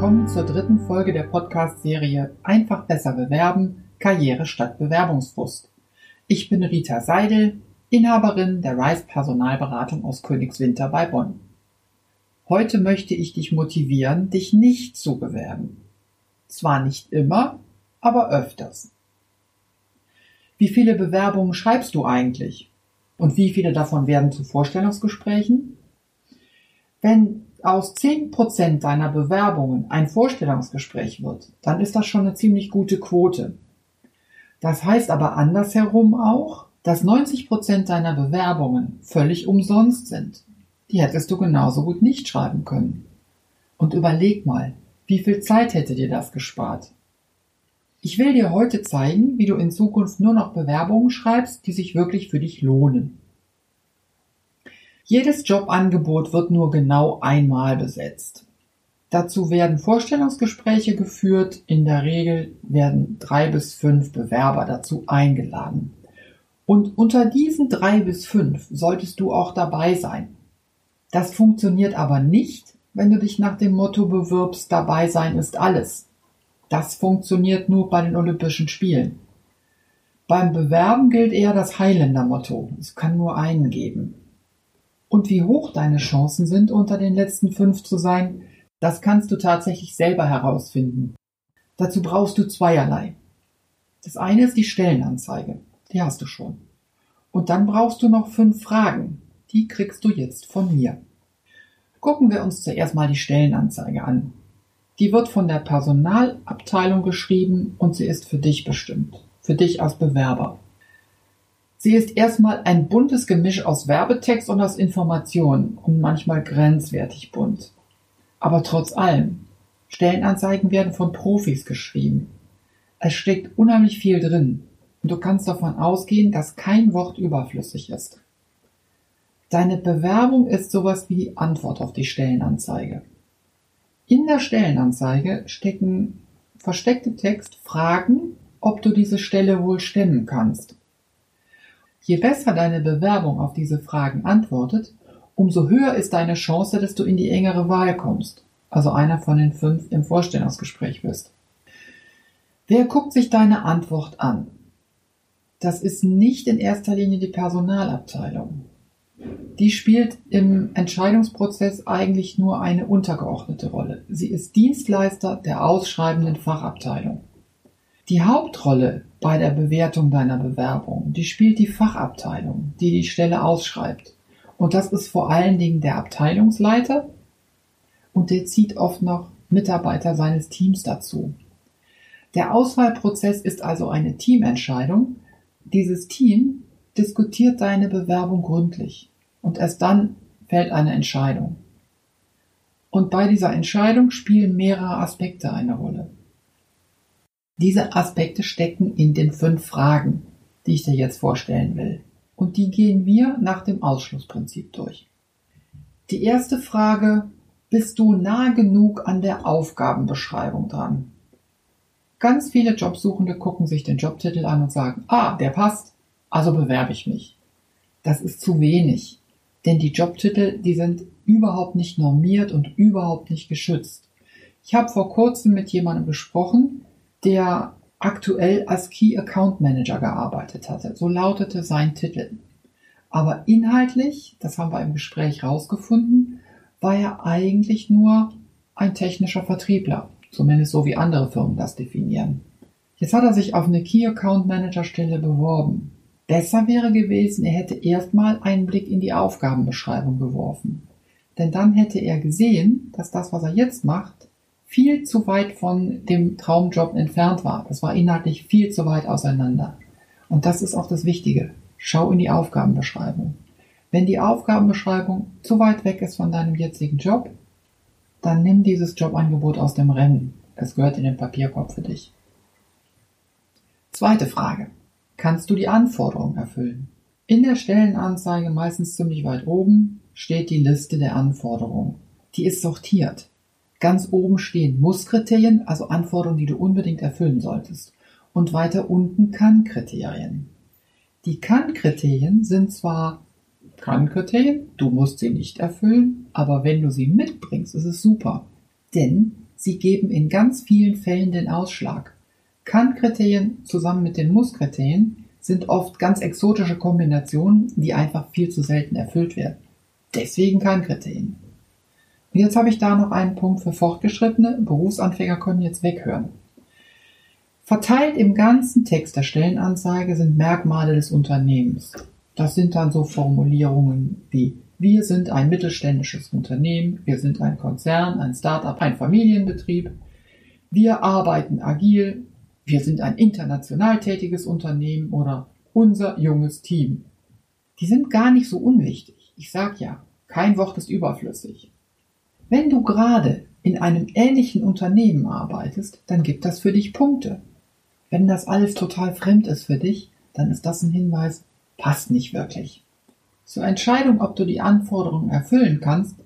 willkommen zur dritten Folge der Podcast-Serie Einfach besser bewerben, Karriere statt Bewerbungsfrust. Ich bin Rita Seidel, Inhaberin der Rice Personalberatung aus Königswinter bei Bonn. Heute möchte ich dich motivieren, dich nicht zu bewerben. Zwar nicht immer, aber öfters. Wie viele Bewerbungen schreibst du eigentlich? Und wie viele davon werden zu Vorstellungsgesprächen? Wenn aus zehn Prozent deiner Bewerbungen ein Vorstellungsgespräch wird, dann ist das schon eine ziemlich gute Quote. Das heißt aber andersherum auch, dass 90 Prozent deiner Bewerbungen völlig umsonst sind. Die hättest du genauso gut nicht schreiben können. Und überleg mal, wie viel Zeit hätte dir das gespart? Ich will dir heute zeigen, wie du in Zukunft nur noch Bewerbungen schreibst, die sich wirklich für dich lohnen. Jedes Jobangebot wird nur genau einmal besetzt. Dazu werden Vorstellungsgespräche geführt. In der Regel werden drei bis fünf Bewerber dazu eingeladen. Und unter diesen drei bis fünf solltest du auch dabei sein. Das funktioniert aber nicht, wenn du dich nach dem Motto bewirbst, dabei sein ist alles. Das funktioniert nur bei den Olympischen Spielen. Beim Bewerben gilt eher das Highlander-Motto. Es kann nur einen geben. Und wie hoch deine Chancen sind, unter den letzten fünf zu sein, das kannst du tatsächlich selber herausfinden. Dazu brauchst du zweierlei. Das eine ist die Stellenanzeige. Die hast du schon. Und dann brauchst du noch fünf Fragen. Die kriegst du jetzt von mir. Gucken wir uns zuerst mal die Stellenanzeige an. Die wird von der Personalabteilung geschrieben und sie ist für dich bestimmt. Für dich als Bewerber. Sie ist erstmal ein buntes Gemisch aus Werbetext und aus Informationen und manchmal grenzwertig bunt. Aber trotz allem, Stellenanzeigen werden von Profis geschrieben. Es steckt unheimlich viel drin und du kannst davon ausgehen, dass kein Wort überflüssig ist. Deine Bewerbung ist sowas wie die Antwort auf die Stellenanzeige. In der Stellenanzeige stecken versteckte Text Fragen, ob du diese Stelle wohl stemmen kannst. Je besser deine Bewerbung auf diese Fragen antwortet, umso höher ist deine Chance, dass du in die engere Wahl kommst, also einer von den fünf im Vorstellungsgespräch bist. Wer guckt sich deine Antwort an? Das ist nicht in erster Linie die Personalabteilung. Die spielt im Entscheidungsprozess eigentlich nur eine untergeordnete Rolle. Sie ist Dienstleister der ausschreibenden Fachabteilung. Die Hauptrolle bei der Bewertung deiner Bewerbung, die spielt die Fachabteilung, die die Stelle ausschreibt. Und das ist vor allen Dingen der Abteilungsleiter und der zieht oft noch Mitarbeiter seines Teams dazu. Der Auswahlprozess ist also eine Teamentscheidung. Dieses Team diskutiert deine Bewerbung gründlich und erst dann fällt eine Entscheidung. Und bei dieser Entscheidung spielen mehrere Aspekte eine Rolle. Diese Aspekte stecken in den fünf Fragen, die ich dir jetzt vorstellen will. Und die gehen wir nach dem Ausschlussprinzip durch. Die erste Frage, bist du nah genug an der Aufgabenbeschreibung dran? Ganz viele Jobsuchende gucken sich den Jobtitel an und sagen, ah, der passt, also bewerbe ich mich. Das ist zu wenig, denn die Jobtitel, die sind überhaupt nicht normiert und überhaupt nicht geschützt. Ich habe vor kurzem mit jemandem gesprochen, der aktuell als Key Account Manager gearbeitet hatte. So lautete sein Titel. Aber inhaltlich, das haben wir im Gespräch rausgefunden, war er eigentlich nur ein technischer Vertriebler. Zumindest so wie andere Firmen das definieren. Jetzt hat er sich auf eine Key Account Manager Stelle beworben. Besser wäre gewesen, er hätte erstmal einen Blick in die Aufgabenbeschreibung geworfen. Denn dann hätte er gesehen, dass das, was er jetzt macht, viel zu weit von dem Traumjob entfernt war. Das war inhaltlich viel zu weit auseinander. Und das ist auch das Wichtige. Schau in die Aufgabenbeschreibung. Wenn die Aufgabenbeschreibung zu weit weg ist von deinem jetzigen Job, dann nimm dieses Jobangebot aus dem Rennen. Es gehört in den Papierkorb für dich. Zweite Frage. Kannst du die Anforderungen erfüllen? In der Stellenanzeige, meistens ziemlich weit oben, steht die Liste der Anforderungen. Die ist sortiert. Ganz oben stehen Muss-Kriterien, also Anforderungen, die du unbedingt erfüllen solltest. Und weiter unten Kann-Kriterien. Die Kann-Kriterien sind zwar Kann-Kriterien, du musst sie nicht erfüllen, aber wenn du sie mitbringst, ist es super. Denn sie geben in ganz vielen Fällen den Ausschlag. Kann-Kriterien zusammen mit den Muss-Kriterien sind oft ganz exotische Kombinationen, die einfach viel zu selten erfüllt werden. Deswegen Kann-Kriterien. Jetzt habe ich da noch einen Punkt für Fortgeschrittene. Berufsanfänger können jetzt weghören. Verteilt im ganzen Text der Stellenanzeige sind Merkmale des Unternehmens. Das sind dann so Formulierungen wie wir sind ein mittelständisches Unternehmen, wir sind ein Konzern, ein Start-up, ein Familienbetrieb, wir arbeiten agil, wir sind ein international tätiges Unternehmen oder unser junges Team. Die sind gar nicht so unwichtig. Ich sag ja, kein Wort ist überflüssig. Wenn du gerade in einem ähnlichen Unternehmen arbeitest, dann gibt das für dich Punkte. Wenn das alles total fremd ist für dich, dann ist das ein Hinweis, passt nicht wirklich. Zur Entscheidung, ob du die Anforderungen erfüllen kannst,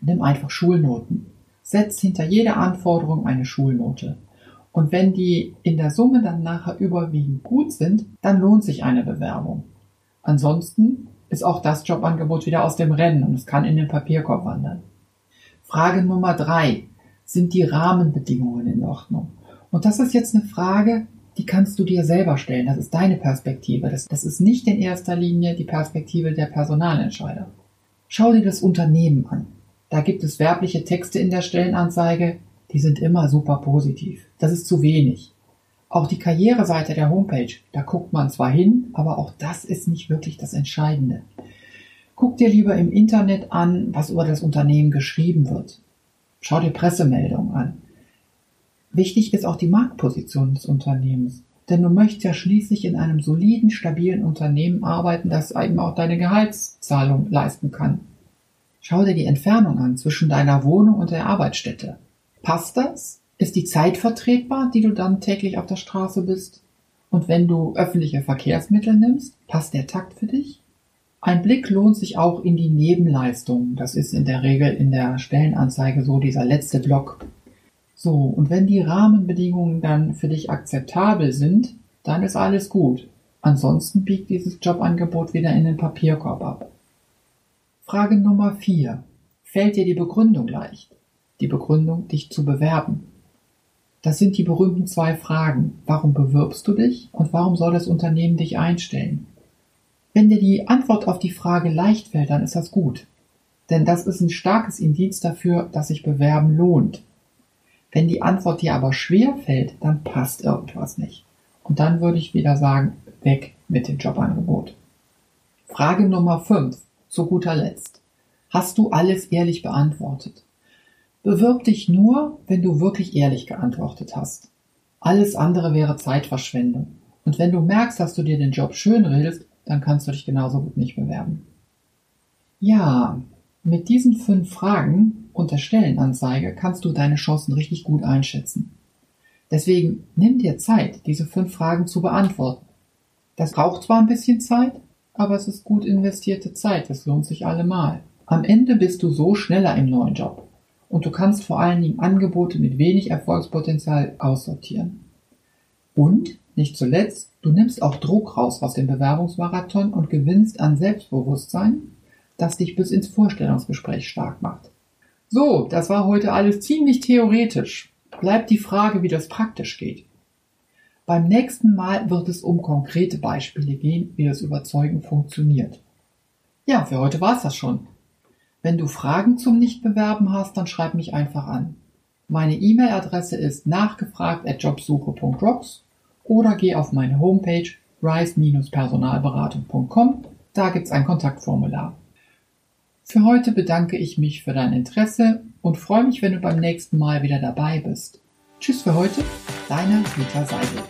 nimm einfach Schulnoten. Setz hinter jeder Anforderung eine Schulnote. Und wenn die in der Summe dann nachher überwiegend gut sind, dann lohnt sich eine Bewerbung. Ansonsten ist auch das Jobangebot wieder aus dem Rennen und es kann in den Papierkorb wandern. Frage Nummer drei. Sind die Rahmenbedingungen in Ordnung? Und das ist jetzt eine Frage, die kannst du dir selber stellen. Das ist deine Perspektive. Das, das ist nicht in erster Linie die Perspektive der Personalentscheider. Schau dir das Unternehmen an. Da gibt es werbliche Texte in der Stellenanzeige, die sind immer super positiv. Das ist zu wenig. Auch die Karriereseite der Homepage, da guckt man zwar hin, aber auch das ist nicht wirklich das Entscheidende. Guck dir lieber im Internet an, was über das Unternehmen geschrieben wird. Schau dir Pressemeldungen an. Wichtig ist auch die Marktposition des Unternehmens. Denn du möchtest ja schließlich in einem soliden, stabilen Unternehmen arbeiten, das eben auch deine Gehaltszahlung leisten kann. Schau dir die Entfernung an zwischen deiner Wohnung und der Arbeitsstätte. Passt das? Ist die Zeit vertretbar, die du dann täglich auf der Straße bist? Und wenn du öffentliche Verkehrsmittel nimmst, passt der Takt für dich? Ein Blick lohnt sich auch in die Nebenleistungen. Das ist in der Regel in der Stellenanzeige so dieser letzte Block. So, und wenn die Rahmenbedingungen dann für dich akzeptabel sind, dann ist alles gut. Ansonsten biegt dieses Jobangebot wieder in den Papierkorb ab. Frage Nummer vier: Fällt dir die Begründung leicht? Die Begründung, dich zu bewerben. Das sind die berühmten zwei Fragen. Warum bewirbst du dich und warum soll das Unternehmen dich einstellen? Wenn dir die Antwort auf die Frage leicht fällt, dann ist das gut. Denn das ist ein starkes Indiz dafür, dass sich Bewerben lohnt. Wenn die Antwort dir aber schwer fällt, dann passt irgendwas nicht. Und dann würde ich wieder sagen, weg mit dem Jobangebot. Frage Nummer 5. Zu guter Letzt. Hast du alles ehrlich beantwortet? Bewirb dich nur, wenn du wirklich ehrlich geantwortet hast. Alles andere wäre Zeitverschwendung. Und wenn du merkst, dass du dir den Job schön redest, dann kannst du dich genauso gut nicht bewerben. Ja, mit diesen fünf Fragen und der Stellenanzeige kannst du deine Chancen richtig gut einschätzen. Deswegen nimm dir Zeit, diese fünf Fragen zu beantworten. Das braucht zwar ein bisschen Zeit, aber es ist gut investierte Zeit, es lohnt sich allemal. Am Ende bist du so schneller im neuen Job und du kannst vor allen Dingen Angebote mit wenig Erfolgspotenzial aussortieren. Und, nicht zuletzt, du nimmst auch Druck raus aus dem Bewerbungsmarathon und gewinnst an Selbstbewusstsein, das dich bis ins Vorstellungsgespräch stark macht. So, das war heute alles ziemlich theoretisch. Bleibt die Frage, wie das praktisch geht. Beim nächsten Mal wird es um konkrete Beispiele gehen, wie das Überzeugen funktioniert. Ja, für heute war's das schon. Wenn du Fragen zum Nichtbewerben hast, dann schreib mich einfach an. Meine E-Mail-Adresse ist nachgefragt@jobsuche.rocks oder geh auf meine Homepage rise-personalberatung.com. Da gibt's ein Kontaktformular. Für heute bedanke ich mich für dein Interesse und freue mich, wenn du beim nächsten Mal wieder dabei bist. Tschüss für heute, deine Rita Seidel.